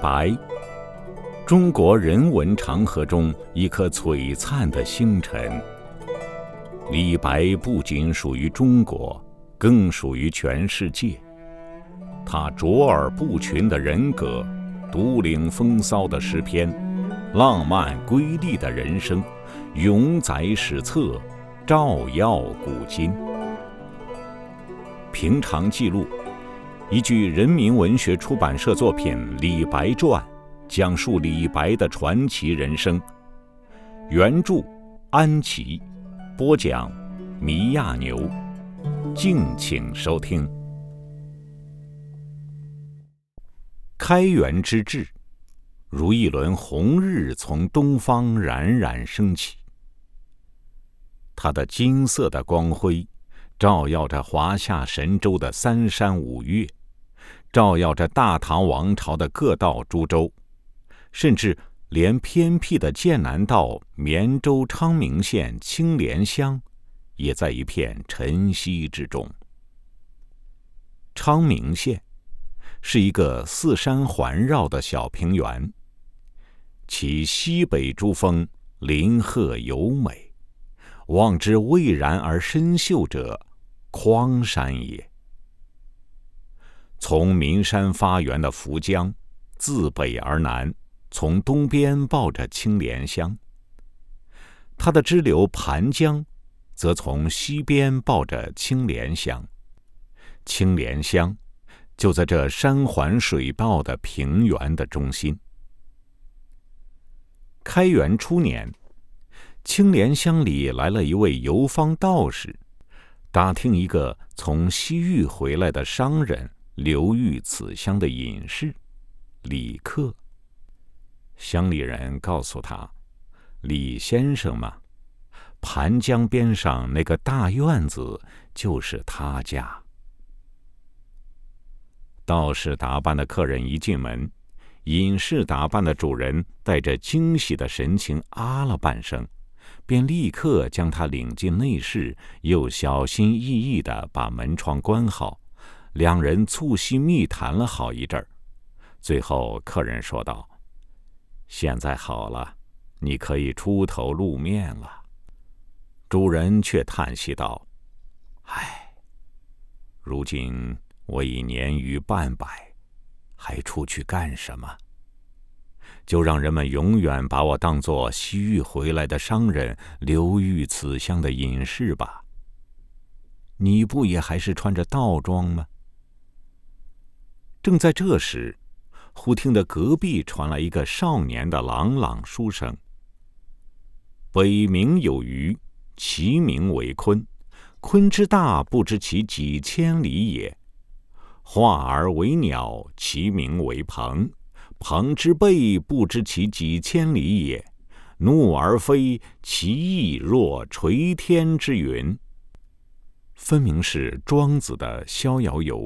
白，中国人文长河中一颗璀璨的星辰。李白不仅属于中国，更属于全世界。他卓尔不群的人格，独领风骚的诗篇，浪漫瑰丽的人生，永载史册，照耀古今。平常记录。一句人民文学出版社作品《李白传》，讲述李白的传奇人生。原著安琪，播讲米亚牛。敬请收听。开元之治，如一轮红日从东方冉冉升起，它的金色的光辉，照耀着华夏神州的三山五岳。照耀着大唐王朝的各道诸州，甚至连偏僻的剑南道绵州昌明县青莲乡，也在一片晨曦之中。昌明县是一个四山环绕的小平原，其西北诸峰林壑尤美，望之蔚然而深秀者，匡山也。从岷山发源的涪江，自北而南，从东边抱着青莲乡；它的支流盘江，则从西边抱着青莲乡。青莲乡就在这山环水抱的平原的中心。开元初年，青莲乡里来了一位游方道士，打听一个从西域回来的商人。流寓此乡的隐士李克，乡里人告诉他：“李先生嘛，盘江边上那个大院子就是他家。”道士打扮的客人一进门，隐士打扮的主人带着惊喜的神情啊了半声，便立刻将他领进内室，又小心翼翼的把门窗关好。两人促膝密谈了好一阵儿，最后客人说道：“现在好了，你可以出头露面了。”主人却叹息道：“唉，如今我已年逾半百，还出去干什么？就让人们永远把我当作西域回来的商人，流寓此乡的隐士吧。你不也还是穿着道装吗？”正在这时，忽听得隔壁传来一个少年的朗朗书声：“北冥有鱼，其名为鲲。鲲之大，不知其几千里也；化而为鸟，其名为鹏。鹏之背，不知其几千里也；怒而飞，其翼若垂天之云。”分明是庄子的《逍遥游》。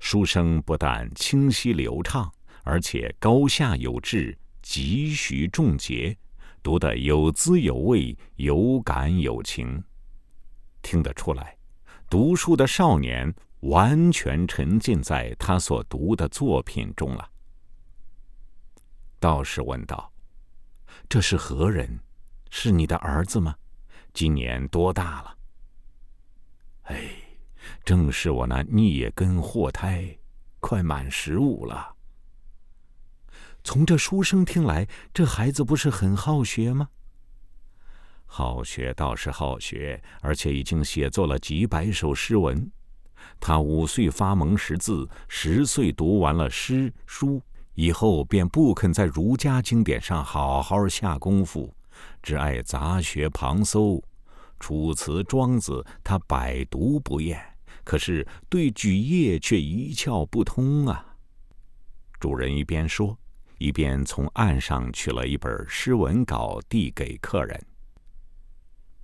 书声不但清晰流畅，而且高下有致，急徐重节，读得有滋有味，有感有情。听得出来，读书的少年完全沉浸在他所读的作品中了。道士问道：“这是何人？是你的儿子吗？今年多大了？”哎。正是我那孽根祸胎，快满十五了。从这书生听来，这孩子不是很好学吗？好学倒是好学，而且已经写作了几百首诗文。他五岁发蒙识字，十岁读完了诗书，以后便不肯在儒家经典上好好下功夫，只爱杂学旁搜。楚辞、庄子，他百读不厌。可是对举业却一窍不通啊！主人一边说，一边从案上取了一本诗文稿递给客人。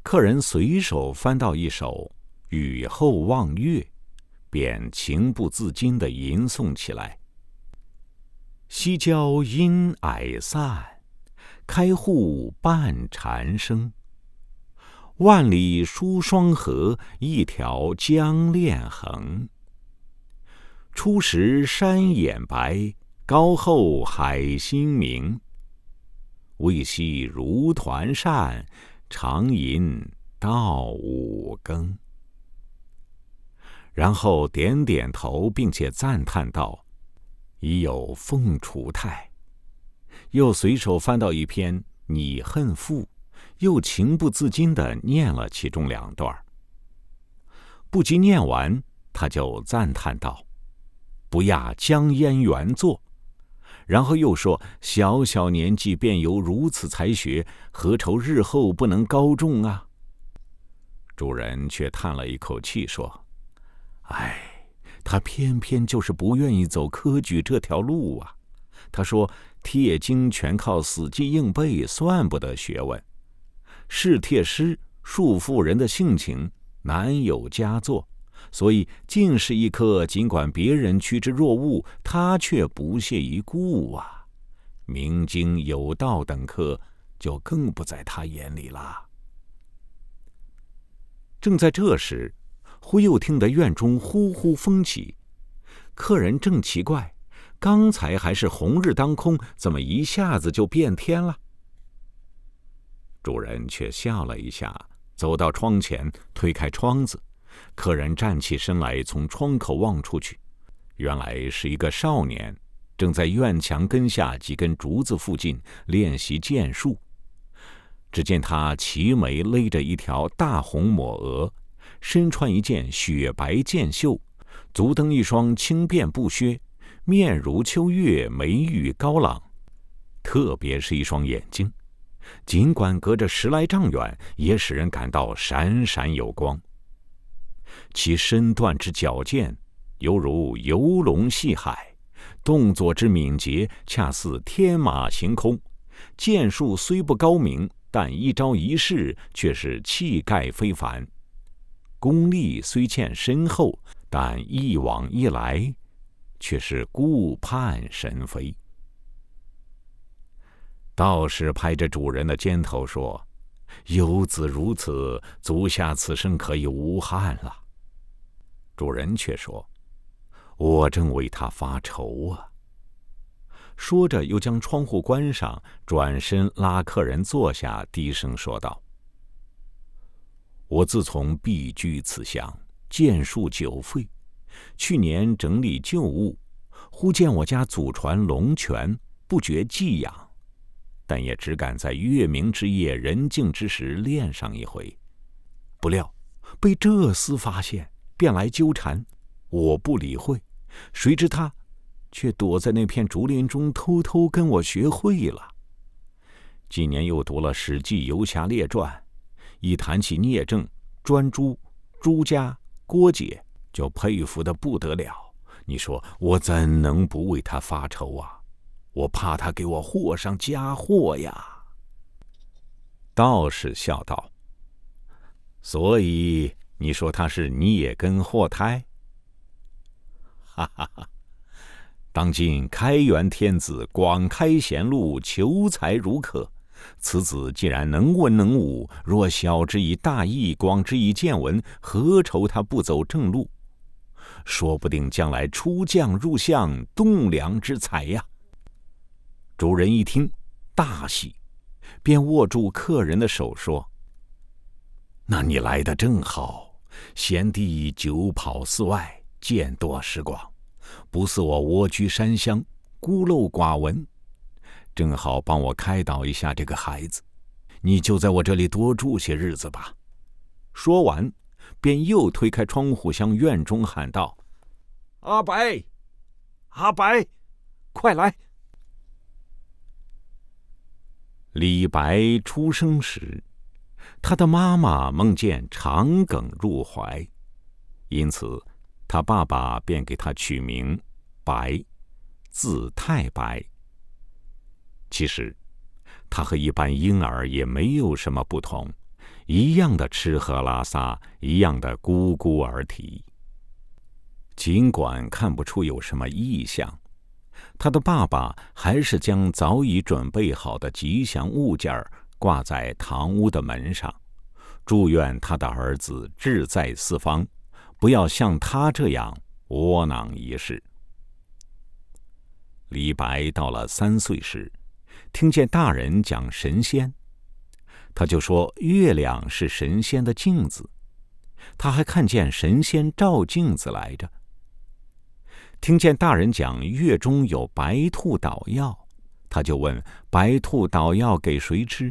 客人随手翻到一首《雨后望月》，便情不自禁的吟诵起来：“西郊阴霭散，开户半蝉声。”万里疏霜河，一条江链横。初时山眼白，高后海心明。未夕如团扇，长吟到五更。然后点点头，并且赞叹道：“已有凤雏态。”又随手翻到一篇《拟恨赋》，又情不自禁的念了其中两段。不及念完，他就赞叹道：“不亚江淹原作。”然后又说：“小小年纪便有如此才学，何愁日后不能高中啊？”主人却叹了一口气说。哎，他偏偏就是不愿意走科举这条路啊！他说：“帖经全靠死记硬背，算不得学问；试帖诗束缚人的性情，难有佳作。所以进士一科，尽管别人趋之若鹜，他却不屑一顾啊！明经有道等科，就更不在他眼里啦。”正在这时。忽又听得院中呼呼风起，客人正奇怪，刚才还是红日当空，怎么一下子就变天了？主人却笑了一下，走到窗前，推开窗子，客人站起身来，从窗口望出去，原来是一个少年，正在院墙根下几根竹子附近练习剑术。只见他齐眉勒着一条大红抹额。身穿一件雪白箭袖，足蹬一双轻便布靴，面如秋月，眉宇高朗。特别是一双眼睛，尽管隔着十来丈远，也使人感到闪闪有光。其身段之矫健，犹如游龙戏海；动作之敏捷，恰似天马行空。剑术虽不高明，但一招一式却是气概非凡。功力虽欠深厚，但一往一来，却是顾盼神飞。道士拍着主人的肩头说：“游子如此，足下此生可以无憾了。”主人却说：“我正为他发愁啊。”说着，又将窗户关上，转身拉客人坐下，低声说道。我自从避居此乡，剑术久废。去年整理旧物，忽见我家祖传龙泉，不觉寄养，但也只敢在月明之夜、人静之时练上一回。不料被这厮发现，便来纠缠。我不理会，谁知他却躲在那片竹林中，偷偷跟我学会了。今年又读了《史记游侠列传》。一谈起聂政、专诸、朱家、郭解，就佩服的不得了。你说我怎能不为他发愁啊？我怕他给我祸上加祸呀。道士笑道：“所以你说他是孽根祸胎？”哈哈哈！当今开元天子广开贤路，求才如渴。此子既然能文能武，若晓之以大义，广之以见闻，何愁他不走正路？说不定将来出将入相，栋梁之才呀！主人一听，大喜，便握住客人的手说：“那你来的正好，贤弟久跑寺外，见多识广，不似我蜗居山乡，孤陋寡闻。”正好帮我开导一下这个孩子，你就在我这里多住些日子吧。说完，便又推开窗户向院中喊道：“阿白，阿白，快来！”李白出生时，他的妈妈梦见长梗入怀，因此他爸爸便给他取名白，字太白。其实，他和一般婴儿也没有什么不同，一样的吃喝拉撒，一样的咕咕而啼。尽管看不出有什么异象，他的爸爸还是将早已准备好的吉祥物件挂在堂屋的门上，祝愿他的儿子志在四方，不要像他这样窝囊一世。李白到了三岁时，听见大人讲神仙，他就说月亮是神仙的镜子，他还看见神仙照镜子来着。听见大人讲月中有白兔捣药，他就问白兔捣药给谁吃，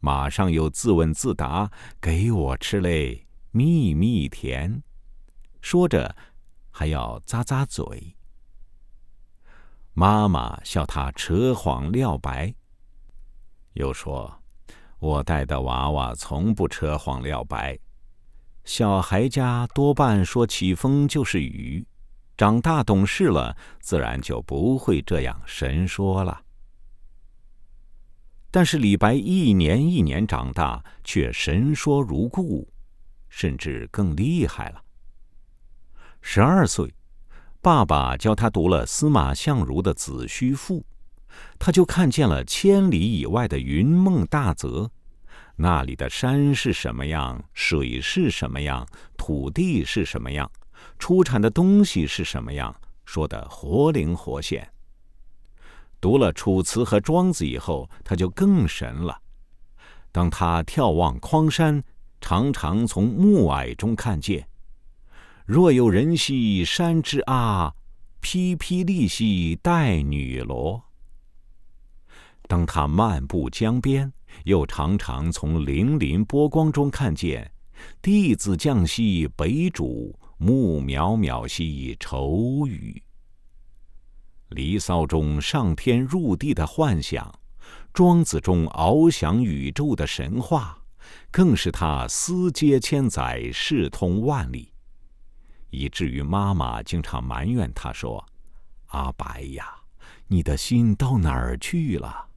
马上又自问自答：“给我吃嘞，蜜蜜甜。”说着，还要咂咂嘴。妈妈笑他扯谎撂白，又说：“我带的娃娃从不扯谎撂白，小孩家多半说起风就是雨。”长大懂事了，自然就不会这样神说了。但是李白一年一年长大，却神说如故，甚至更厉害了。十二岁，爸爸教他读了司马相如的《子虚赋》，他就看见了千里以外的云梦大泽，那里的山是什么样，水是什么样，土地是什么样。出产的东西是什么样？说的活灵活现。读了《楚辞》和《庄子》以后，他就更神了。当他眺望匡山，常常从暮霭中看见：“若有人兮山之阿，披披沥兮带女罗。”当他漫步江边，又常常从粼粼波光中看见：“弟子降兮北渚。”木渺渺兮愁雨。离骚中上天入地的幻想，庄子中翱翔宇宙的神话，更是他思接千载，视通万里，以至于妈妈经常埋怨他说：“阿白呀，你的心到哪儿去了？”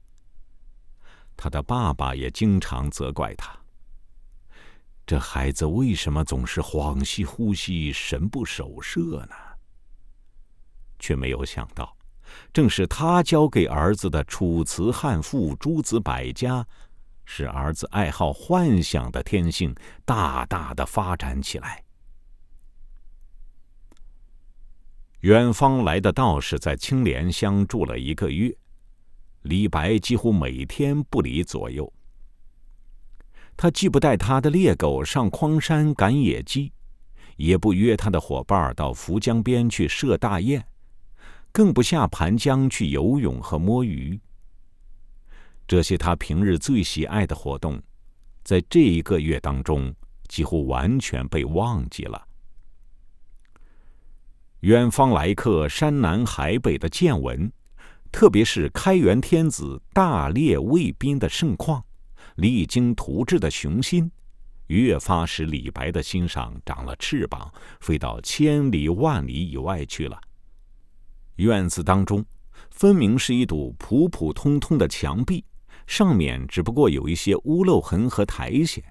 他的爸爸也经常责怪他。这孩子为什么总是恍兮惚兮、神不守舍呢？却没有想到，正是他教给儿子的《楚辞》《汉赋》《诸子百家》，使儿子爱好幻想的天性大大的发展起来。远方来的道士在青莲乡住了一个月，李白几乎每天不离左右。他既不带他的猎狗上匡山赶野鸡，也不约他的伙伴到涪江边去射大雁，更不下盘江去游泳和摸鱼。这些他平日最喜爱的活动，在这一个月当中几乎完全被忘记了。远方来客，山南海北的见闻，特别是开元天子大猎卫兵的盛况。励精图治的雄心，越发使李白的心上长了翅膀，飞到千里万里以外去了。院子当中，分明是一堵普普通通的墙壁，上面只不过有一些屋漏痕和苔藓，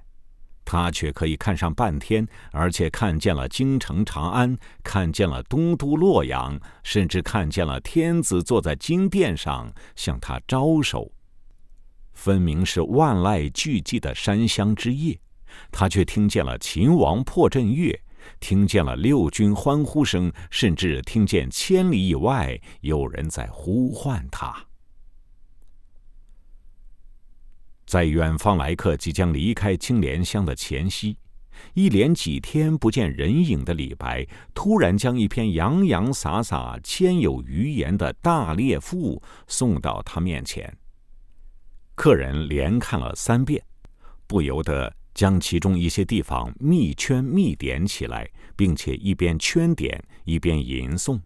他却可以看上半天，而且看见了京城长安，看见了东都洛阳，甚至看见了天子坐在金殿上向他招手。分明是万籁俱寂的山乡之夜，他却听见了秦王破阵乐，听见了六军欢呼声，甚至听见千里以外有人在呼唤他。在远方来客即将离开青莲乡的前夕，一连几天不见人影的李白，突然将一篇洋洋洒洒、千有余言的大猎赋送到他面前。客人连看了三遍，不由得将其中一些地方密圈密点起来，并且一边圈点一边吟诵。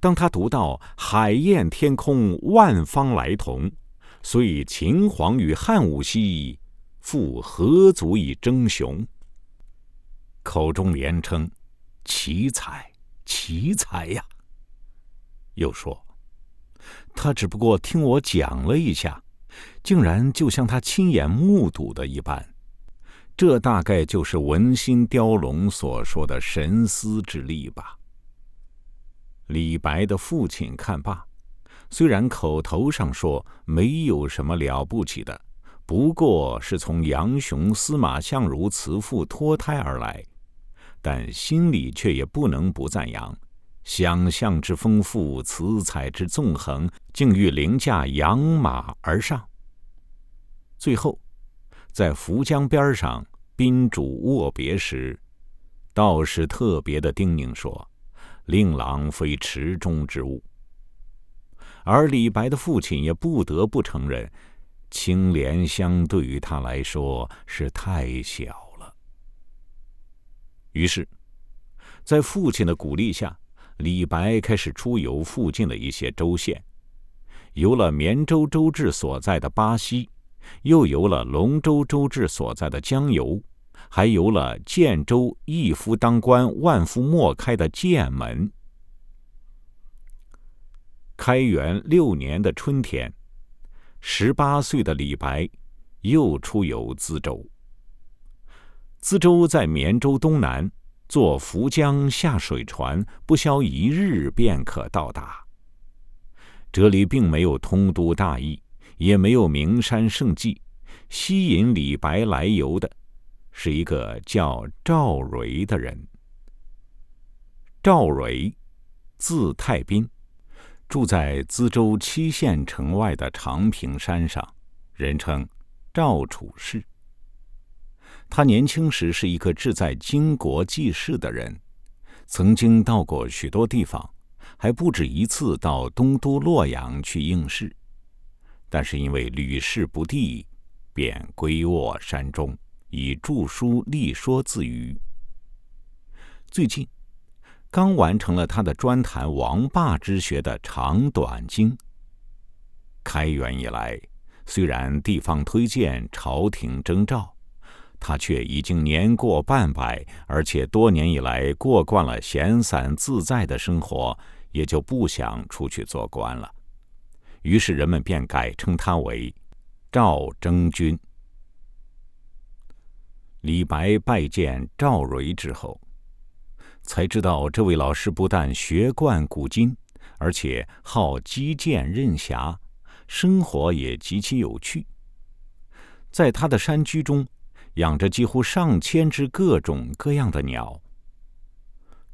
当他读到“海晏天空万方来同，所以秦皇与汉武兮，复何足以争雄？”口中连称：“奇才，奇才呀！”又说：“他只不过听我讲了一下。”竟然就像他亲眼目睹的一般，这大概就是文心雕龙所说的神思之力吧。李白的父亲看罢，虽然口头上说没有什么了不起的，不过是从杨雄、司马相如词赋脱胎而来，但心里却也不能不赞扬，想象之丰富，词采之纵横，竟欲凌驾养马而上。最后，在涪江边上宾主握别时，道士特别的叮咛说：“令郎非池中之物。”而李白的父亲也不得不承认，青莲香对于他来说是太小了。于是，在父亲的鼓励下，李白开始出游附近的一些州县，游了绵州州治所在的巴西，又游了龙州州治所在的江油，还游了建州一夫当关万夫莫开的剑门。开元六年的春天，十八岁的李白又出游资州。资州在绵州东南，坐涪江下水船，不消一日便可到达。这里并没有通都大邑，也没有名山胜迹，吸引李白来游的，是一个叫赵蕊的人。赵蕊，字太斌。住在资州七县城外的长平山上，人称赵楚士。他年轻时是一个志在经国济世的人，曾经到过许多地方，还不止一次到东都洛阳去应试，但是因为屡试不第，便归卧山中，以著书立说自娱。最近。刚完成了他的专谈王霸之学的长短经。开元以来，虽然地方推荐、朝廷征召，他却已经年过半百，而且多年以来过惯了闲散自在的生活，也就不想出去做官了。于是人们便改称他为赵征君。李白拜见赵蕊之后。才知道，这位老师不但学贯古今，而且好击剑任侠，生活也极其有趣。在他的山居中，养着几乎上千只各种各样的鸟。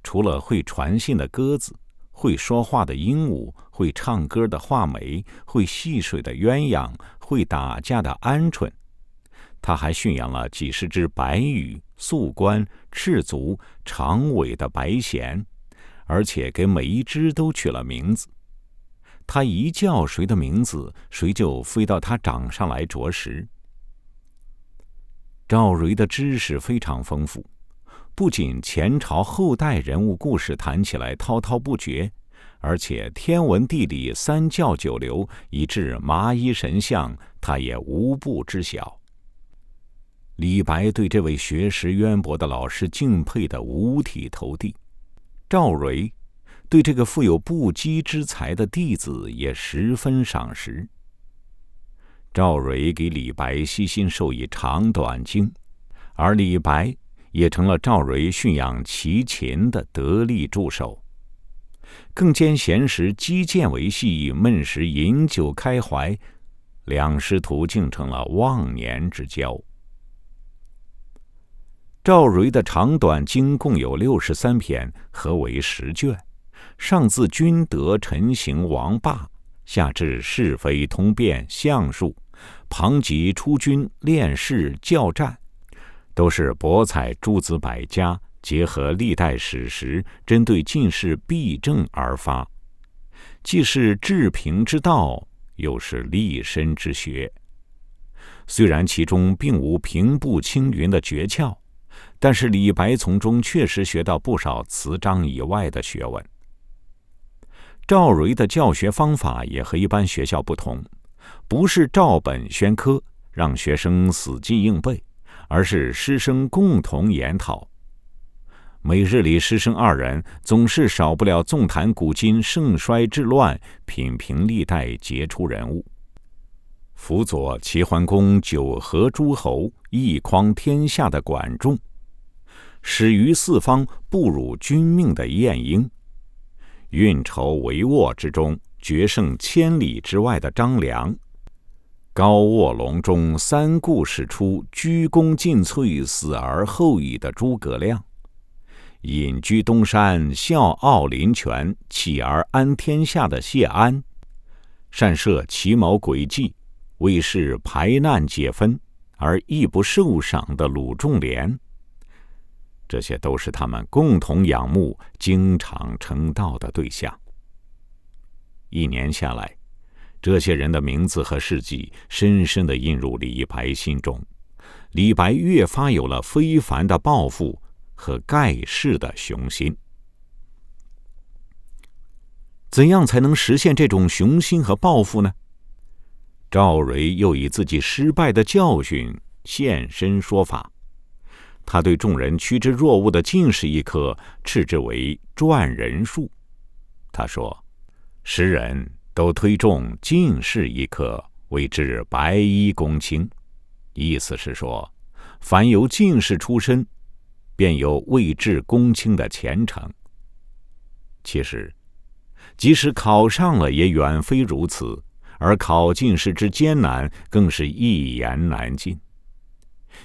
除了会传信的鸽子，会说话的鹦鹉，会唱歌的画眉，会戏水的鸳鸯，会打架的鹌鹑。他还驯养了几十只白羽、素冠、赤足、长尾的白鹇，而且给每一只都取了名字。他一叫谁的名字，谁就飞到他掌上来啄食。赵蕊的知识非常丰富，不仅前朝后代人物故事谈起来滔滔不绝，而且天文地理、三教九流，以致麻衣神相，他也无不知晓。李白对这位学识渊博的老师敬佩的五体投地，赵蕊对这个富有不羁之才的弟子也十分赏识。赵蕊给李白悉心授以长短经，而李白也成了赵蕊驯养齐禽的得力助手。更兼闲时击剑为戏，闷时饮酒开怀，两师徒竟成了忘年之交。赵蕊的长短经共有六十三篇，合为十卷，上自君德臣行王霸，下至是非通变相术，旁及出军练士教战，都是博采诸子百家，结合历代史实，针对进士弊政而发，既是治平之道，又是立身之学。虽然其中并无平步青云的诀窍。但是李白从中确实学到不少词章以外的学问。赵蕊的教学方法也和一般学校不同，不是照本宣科，让学生死记硬背，而是师生共同研讨。每日里，师生二人总是少不了纵谈古今盛衰治乱，品评历代杰出人物，辅佐齐桓公九合诸侯，一匡天下的管仲。始于四方，不辱君命的晏婴；运筹帷幄之中，决胜千里之外的张良；高卧龙中，三顾始出，鞠躬尽瘁，死而后已的诸葛亮；隐居东山，笑傲林泉，起而安天下的谢安，善设奇谋诡计，为是排难解纷而亦不受赏的鲁仲连，这些都是他们共同仰慕、经常称道的对象。一年下来，这些人的名字和事迹深深地印入李白心中，李白越发有了非凡的抱负。和盖世的雄心，怎样才能实现这种雄心和抱负呢？赵蕊又以自己失败的教训现身说法。他对众人趋之若鹜的进士一科斥之为赚人数。他说：“时人都推重进士一科，谓之白衣公卿。”意思是说，凡由进士出身。便有位至公卿的前程。其实，即使考上了，也远非如此。而考进士之艰难，更是一言难尽。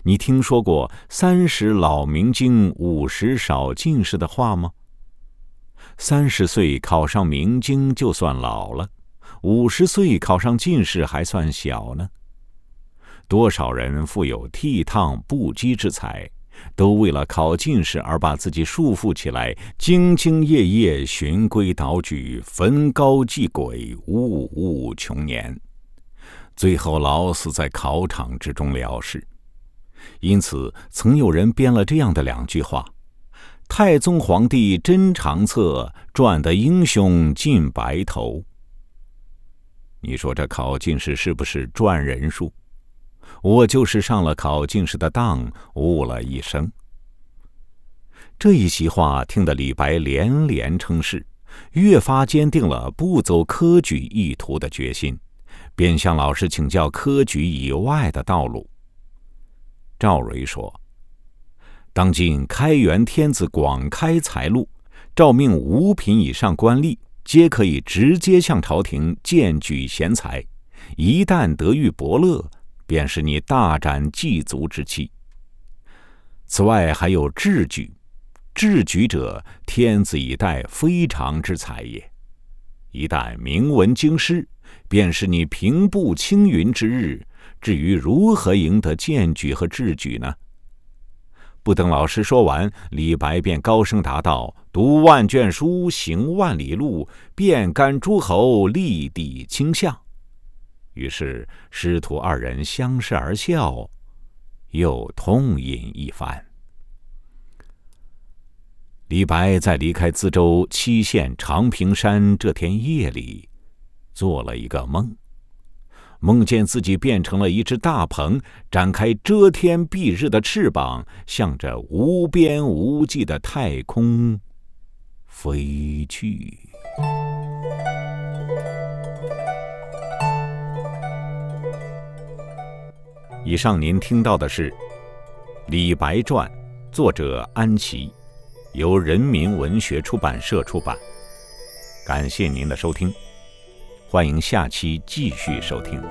你听说过“三十老明经，五十少进士”的话吗？三十岁考上明经就算老了，五十岁考上进士还算小呢。多少人富有倜傥不羁之才？都为了考进士而把自己束缚起来，兢兢业业循规蹈矩，焚高祭鬼，物物穷年，最后老死在考场之中了事。因此，曾有人编了这样的两句话：“太宗皇帝真长策，赚得英雄尽白头。”你说这考进士是不是赚人数？我就是上了考进士的当，误了一生。这一席话听得李白连连称是，越发坚定了不走科举意图的决心，便向老师请教科举以外的道路。赵蕊说：“当今开元天子广开财路，诏命五品以上官吏皆可以直接向朝廷荐举贤才，一旦得遇伯乐。”便是你大展祭足之气。此外还有智举，智举者天子以待非常之才也。一旦明文经师，便是你平步青云之日。至于如何赢得荐举和制举呢？不等老师说完，李白便高声答道：“读万卷书，行万里路，遍甘诸侯，立地倾向。”于是师徒二人相视而笑，又痛饮一番。李白在离开淄州七县长平山这天夜里，做了一个梦，梦见自己变成了一只大鹏，展开遮天蔽日的翅膀，向着无边无际的太空飞去。以上您听到的是《李白传》，作者安琪，由人民文学出版社出版。感谢您的收听，欢迎下期继续收听。